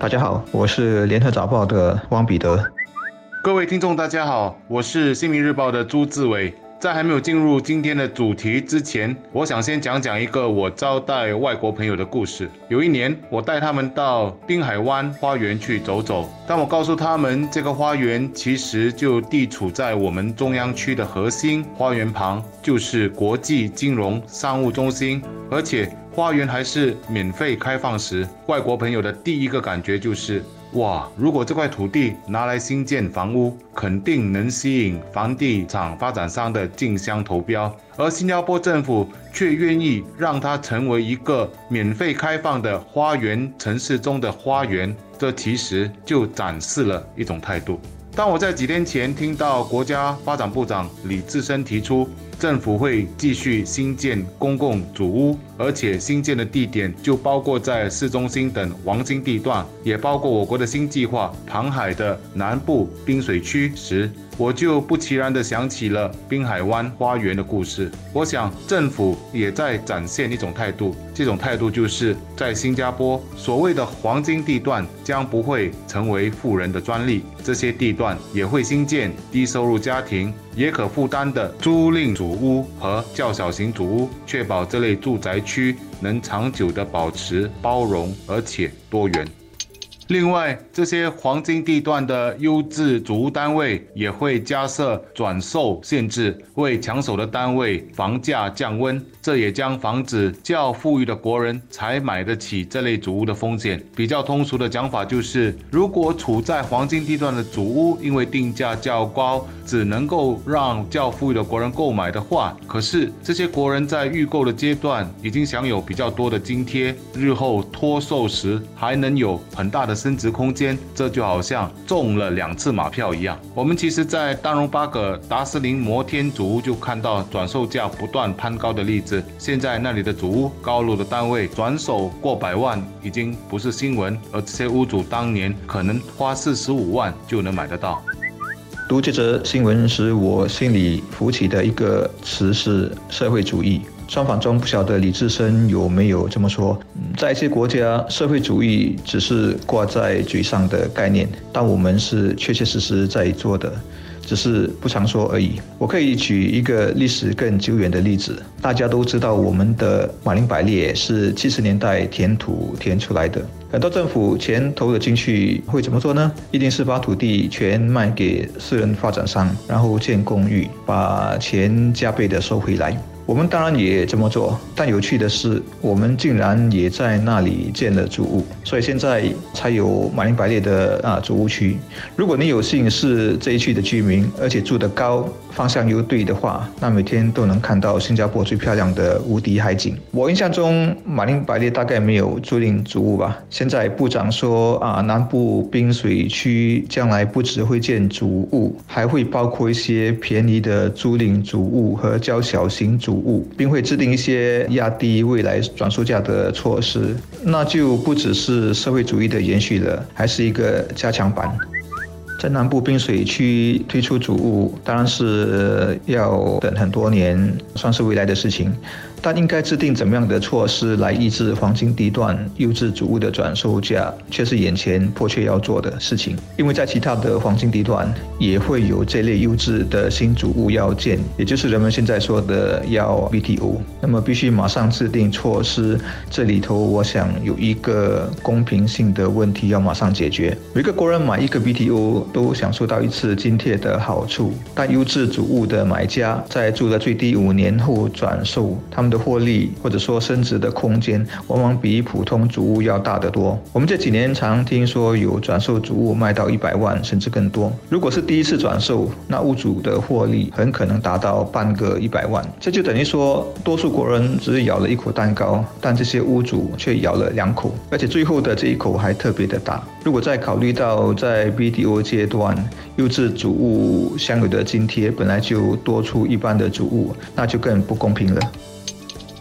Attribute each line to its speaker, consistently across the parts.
Speaker 1: 大家好，我是联合早报的汪彼得。
Speaker 2: 各位听众，大家好，我是新民日报的朱志伟。在还没有进入今天的主题之前，我想先讲讲一个我招待外国朋友的故事。有一年，我带他们到滨海湾花园去走走。当我告诉他们，这个花园其实就地处在我们中央区的核心花园旁，就是国际金融商务中心，而且花园还是免费开放时，外国朋友的第一个感觉就是。哇！如果这块土地拿来新建房屋，肯定能吸引房地产发展商的竞相投标，而新加坡政府却愿意让它成为一个免费开放的花园城市中的花园，这其实就展示了一种态度。当我在几天前听到国家发展部长李志深提出，政府会继续新建公共主屋，而且新建的地点就包括在市中心等黄金地段，也包括我国的新计划旁海的南部滨水区时，我就不其然地想起了滨海湾花园的故事。我想政府也在展现一种态度，这种态度就是在新加坡所谓的黄金地段将不会成为富人的专利，这些地段也会新建低收入家庭。也可负担的租赁主屋和较小型主屋，确保这类住宅区能长久地保持包容而且多元。另外，这些黄金地段的优质主屋单位也会加设转售限制，为抢手的单位房价降温。这也将防止较富裕的国人才买得起这类主屋的风险。比较通俗的讲法就是，如果处在黄金地段的主屋因为定价较高，只能够让较富裕的国人购买的话，可是这些国人在预购的阶段已经享有比较多的津贴，日后脱售时还能有很大的。升值空间，这就好像中了两次马票一样。我们其实，在丹绒巴葛达斯林摩天主屋就看到转售价不断攀高的例子。现在那里的主屋高楼的单位转手过百万，已经不是新闻。而这些屋主当年可能花四十五万就能买得到。
Speaker 1: 读这则新闻时，我心里浮起的一个词是社会主义。专访中不晓得李志深有没有这么说。在一些国家，社会主义只是挂在嘴上的概念，但我们是确确实实在做的，只是不常说而已。我可以举一个历史更久远的例子，大家都知道我们的马林百列是七十年代填土填出来的。很多政府钱投了进去，会怎么做呢？一定是把土地全卖给私人发展商，然后建公寓，把钱加倍的收回来。我们当然也这么做，但有趣的是，我们竟然也在那里建了主屋，所以现在才有马林百列的啊主屋区。如果你有幸是这一区的居民，而且住得高，方向又对的话，那每天都能看到新加坡最漂亮的无敌海景。我印象中，马林百列大概没有租赁主屋吧？现在部长说啊，南部滨水区将来不只会建主屋，还会包括一些便宜的租赁主屋和较小型主。物，并会制定一些压低未来转售价的措施，那就不只是社会主义的延续了，还是一个加强版。在南部滨水区推出主物，当然是要等很多年，算是未来的事情。但应该制定怎么样的措施来抑制黄金地段优质主物的转售价，却是眼前迫切要做的事情。因为在其他的黄金地段也会有这类优质的新主物要建，也就是人们现在说的要 BTO。那么必须马上制定措施。这里头我想有一个公平性的问题要马上解决。每个国人买一个 BTO 都享受到一次津贴的好处，但优质主物的买家在住了最低五年后转售，他们。的获利或者说升值的空间，往往比普通主屋要大得多。我们这几年常听说有转售主屋卖到一百万甚至更多。如果是第一次转售，那屋主的获利很可能达到半个一百万。这就等于说，多数国人只是咬了一口蛋糕，但这些屋主却咬了两口，而且最后的这一口还特别的大。如果再考虑到在 BDO 阶段，优质主物享有的津贴本来就多出一般的主物，那就更不公平了。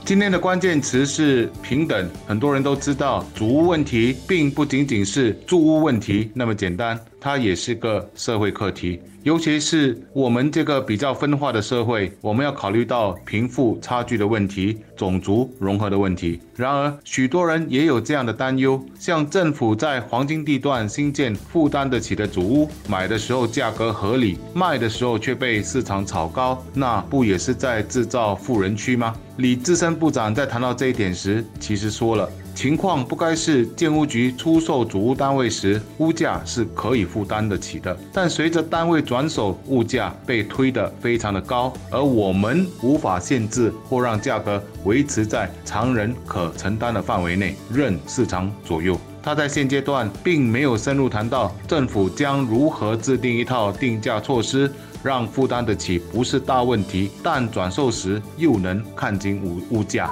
Speaker 2: 今天的关键词是平等。很多人都知道，主屋问题并不仅仅是住屋问题那么简单，它也是个社会课题。尤其是我们这个比较分化的社会，我们要考虑到贫富差距的问题、种族融合的问题。然而，许多人也有这样的担忧：像政府在黄金地段新建负担得起的主屋，买的时候价格合理，卖的时候却被市场炒高，那不也是在制造富人区吗？李自深部长在谈到这一点时，其实说了。情况不该是建屋局出售主屋单位时，屋价是可以负担得起的，但随着单位转手，物价被推得非常的高，而我们无法限制或让价格维持在常人可承担的范围内，任市场左右。他在现阶段并没有深入谈到政府将如何制定一套定价措施，让负担得起不是大问题，但转售时又能看清物物价。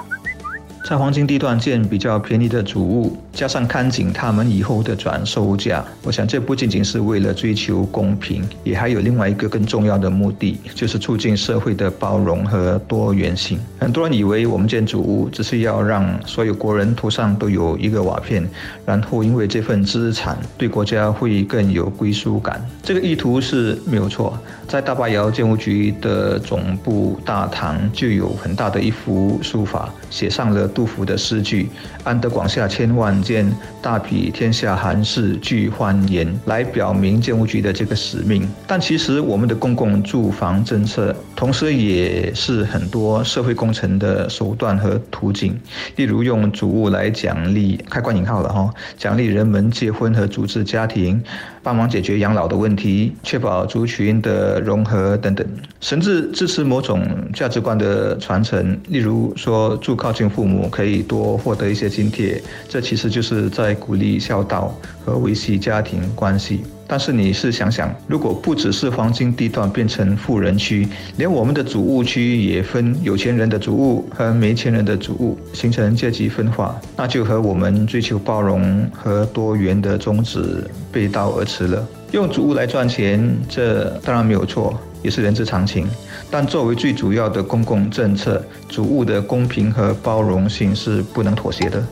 Speaker 1: 在黄金地段建比较便宜的主屋，加上看紧他们以后的转售价，我想这不仅仅是为了追求公平，也还有另外一个更重要的目的，就是促进社会的包容和多元性。很多人以为我们建筑物只是要让所有国人头上都有一个瓦片，然后因为这份资产对国家会更有归属感。这个意图是没有错，在大巴窑建物局的总部大堂就有很大的一幅书法，写上了。杜甫的诗句“安得广厦千万间，大庇天下寒士俱欢颜”来表明建屋局的这个使命。但其实我们的公共住房政策，同时也是很多社会工程的手段和途径。例如用主物来奖励（开关引号了哈），奖励人们结婚和组织家庭。帮忙解决养老的问题，确保族群的融合等等，甚至支持某种价值观的传承。例如说，住靠近父母可以多获得一些津贴，这其实就就是在鼓励孝道和维系家庭关系。但是你是想想，如果不只是黄金地段变成富人区，连我们的主物区也分有钱人的主物和没钱人的主物，形成阶级分化，那就和我们追求包容和多元的宗旨背道而驰了。用主物来赚钱，这当然没有错，也是人之常情。但作为最主要的公共政策，主物的公平和包容性是不能妥协的。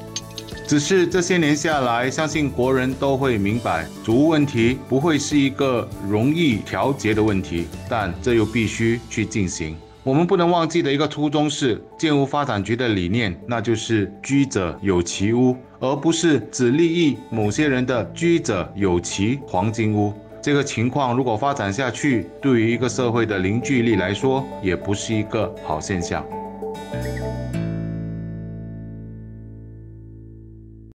Speaker 2: 只是这些年下来，相信国人都会明白，主屋问题不会是一个容易调节的问题，但这又必须去进行。我们不能忘记的一个初衷是建屋发展局的理念，那就是居者有其屋，而不是只利益某些人的居者有其黄金屋。这个情况如果发展下去，对于一个社会的凝聚力来说，也不是一个好现象。